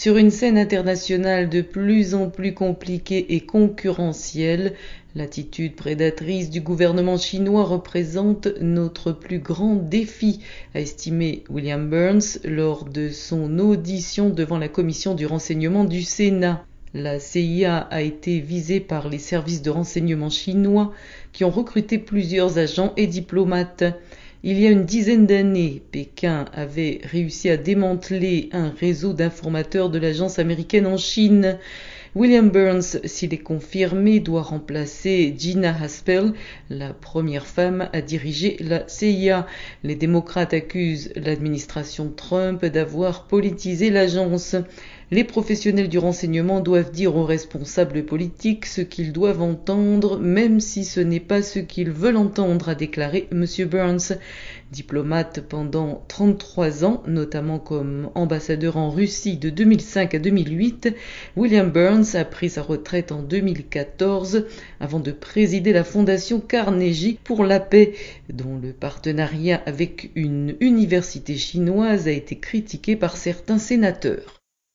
Sur une scène internationale de plus en plus compliquée et concurrentielle, l'attitude prédatrice du gouvernement chinois représente notre plus grand défi, a estimé William Burns lors de son audition devant la commission du renseignement du Sénat. La CIA a été visée par les services de renseignement chinois qui ont recruté plusieurs agents et diplomates. Il y a une dizaine d'années, Pékin avait réussi à démanteler un réseau d'informateurs de l'agence américaine en Chine. William Burns, s'il est confirmé, doit remplacer Gina Haspel, la première femme à diriger la CIA. Les démocrates accusent l'administration Trump d'avoir politisé l'agence. Les professionnels du renseignement doivent dire aux responsables politiques ce qu'ils doivent entendre, même si ce n'est pas ce qu'ils veulent entendre, a déclaré M. Burns. Diplomate pendant 33 ans, notamment comme ambassadeur en Russie de 2005 à 2008, William Burns a pris sa retraite en 2014 avant de présider la fondation Carnegie pour la paix, dont le partenariat avec une université chinoise a été critiqué par certains sénateurs.